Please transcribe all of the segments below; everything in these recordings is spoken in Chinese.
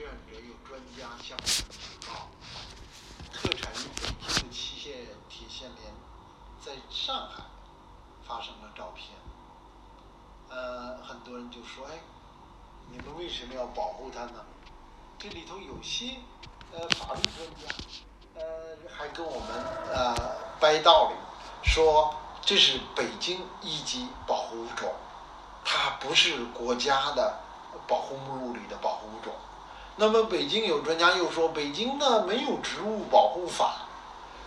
志愿者有专家向我们举报，特产于北京的期限铁线莲在上海发生了照片。呃，很多人就说：“哎，你们为什么要保护它呢？”这里头有些呃法律专家，呃还跟我们呃掰道理，说这是北京一级保护物种，它不是国家的保护目录里的保护物种。那么北京有专家又说，北京呢没有植物保护法，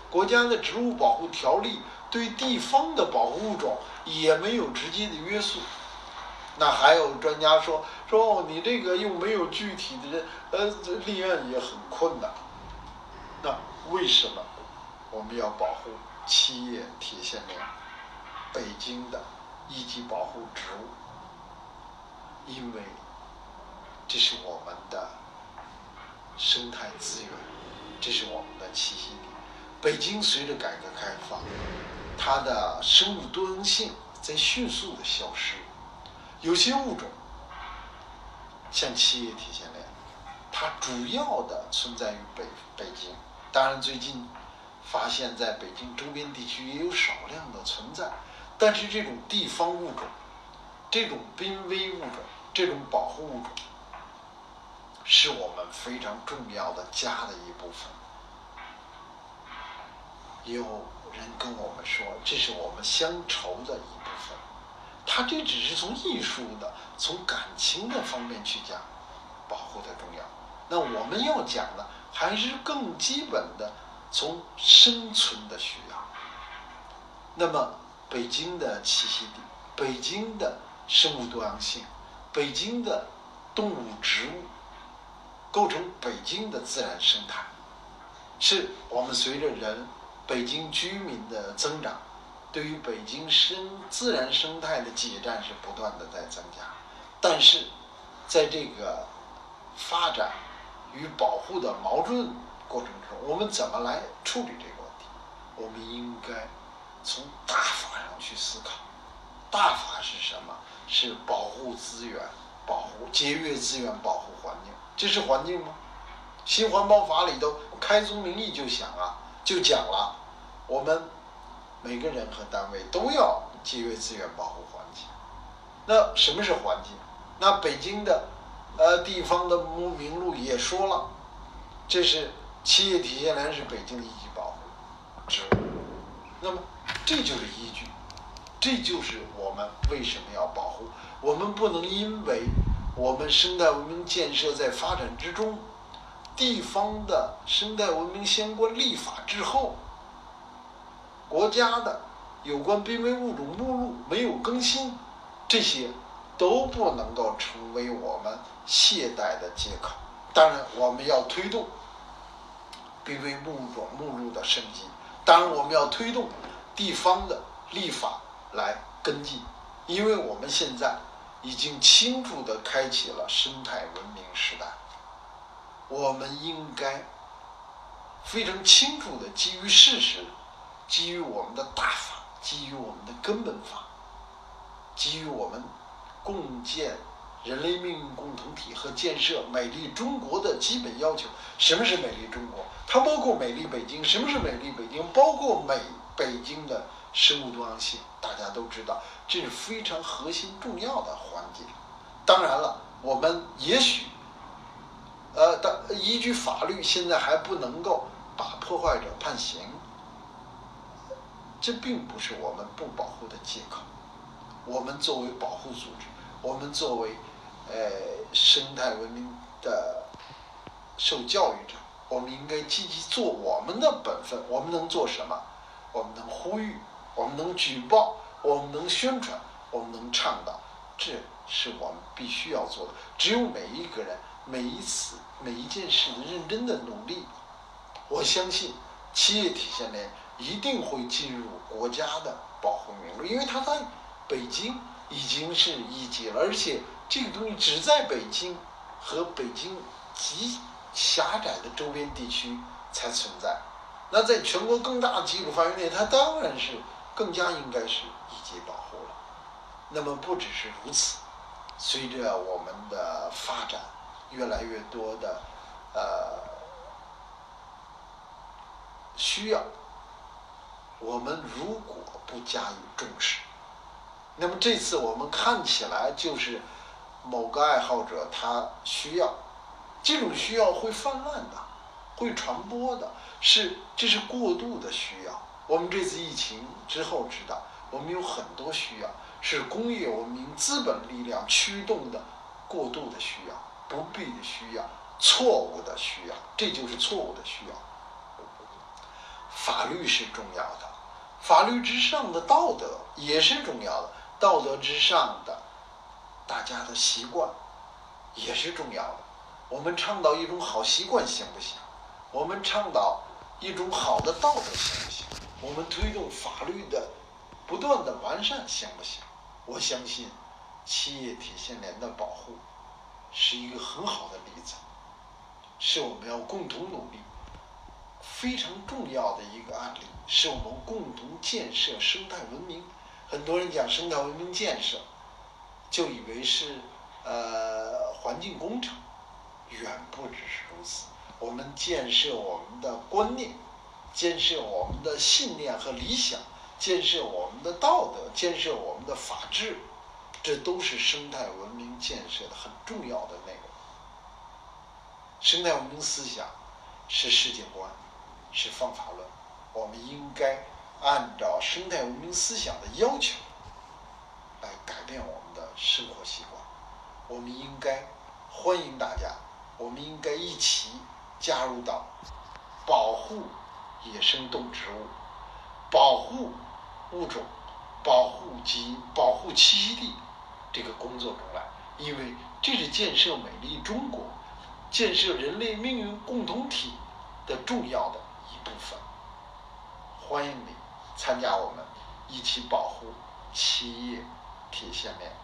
国家的植物保护条例对地方的保护物种也没有直接的约束。那还有专家说说，你这个又没有具体的人，呃，立案也很困难。那为什么我们要保护七叶铁线莲？北京的一级保护植物，因为这是我们的生态资源，这是我们的栖息地。北京随着改革开放，它的生物多样性在迅速的消失。有些物种，像七叶铁线莲，它主要的存在于北北京。当然，最近发现在北京周边地区也有少量的存在。但是，这种地方物种，这种濒危物种，这种保护物种，是我们非常重要的家的一部分。有人跟我们说，这是我们乡愁的一部分。他这只是从艺术的、从感情的方面去讲保护的重要。那我们要讲的还是更基本的，从生存的需要。那么，北京的栖息地、北京的生物多样性、北京的动物、植物，构成北京的自然生态，是我们随着人、北京居民的增长。对于北京生自然生态的挤占是不断的在增加，但是，在这个发展与保护的矛盾过程中，我们怎么来处理这个问题？我们应该从大法上去思考。大法是什么？是保护资源、保护节约资源、保护环境。这是环境吗？新环保法里头开宗明义就想啊，就讲了，我们。每个人和单位都要节约资源，保护环境。那什么是环境？那北京的呃地方的名录也说了，这是七叶铁线莲是北京的一级保护植物。那么这就是依据，这就是我们为什么要保护。我们不能因为我们生态文明建设在发展之中，地方的生态文明相关立法之后。国家的有关濒危物种目录没有更新，这些都不能够成为我们懈怠的借口。当然，我们要推动濒危物种目录的升级。当然，我们要推动地方的立法来跟进，因为我们现在已经清楚地开启了生态文明时代。我们应该非常清楚地基于事实。基于我们的大法，基于我们的根本法，基于我们共建人类命运共同体和建设美丽中国的基本要求。什么是美丽中国？它包括美丽北京。什么是美丽北京？包括美北京的生物多样性。大家都知道，这是非常核心重要的环节。当然了，我们也许，呃，的依据法律，现在还不能够把破坏者判刑。这并不是我们不保护的借口。我们作为保护组织，我们作为呃生态文明的受教育者，我们应该积极做我们的本分。我们能做什么？我们能呼吁，我们能举报，我们能宣传，我们能倡导，这是我们必须要做的。只有每一个人每一次每一件事的认真的努力，我相信企业体现莲。一定会进入国家的保护名录，因为它在北京已经是一级了，而且这个东西只在北京和北京极狭窄的周边地区才存在。那在全国更大的基础范围内，它当然是更加应该是一级保护了。那么不只是如此，随着我们的发展，越来越多的呃需要，我们如果不加以重视，那么这次我们看起来就是某个爱好者他需要，这种需要会泛滥的，会传播的，是这是过度的需要。我们这次疫情之后知道，我们有很多需要是工业文明资本力量驱动的过度的需要、不必的需要、错误的需要，这就是错误的需要。法律是重要的，法律之上的道德也是重要的，道德之上的大家的习惯也是重要的。我们倡导一种好习惯行不行？我们倡导一种好的道德行不行？我们推动法律的不断的完善行不行？我相信企业体现联的保护是一个很好的例子，是我们要共同努力。非常重要的一个案例，是我们共同建设生态文明。很多人讲生态文明建设，就以为是呃环境工程，远不只是如此。我们建设我们的观念，建设我们的信念和理想，建设我们的道德，建设我们的法治，这都是生态文明建设的很重要的内容。生态文明思想是世界观。是方法论，我们应该按照生态文明思想的要求来改变我们的生活习惯。我们应该欢迎大家，我们应该一起加入到保护野生动植物、保护物种、保护及保护栖息地这个工作中来，因为这是建设美丽中国、建设人类命运共同体的重要的一。部分，欢迎你参加我们一起保护企业铁线面。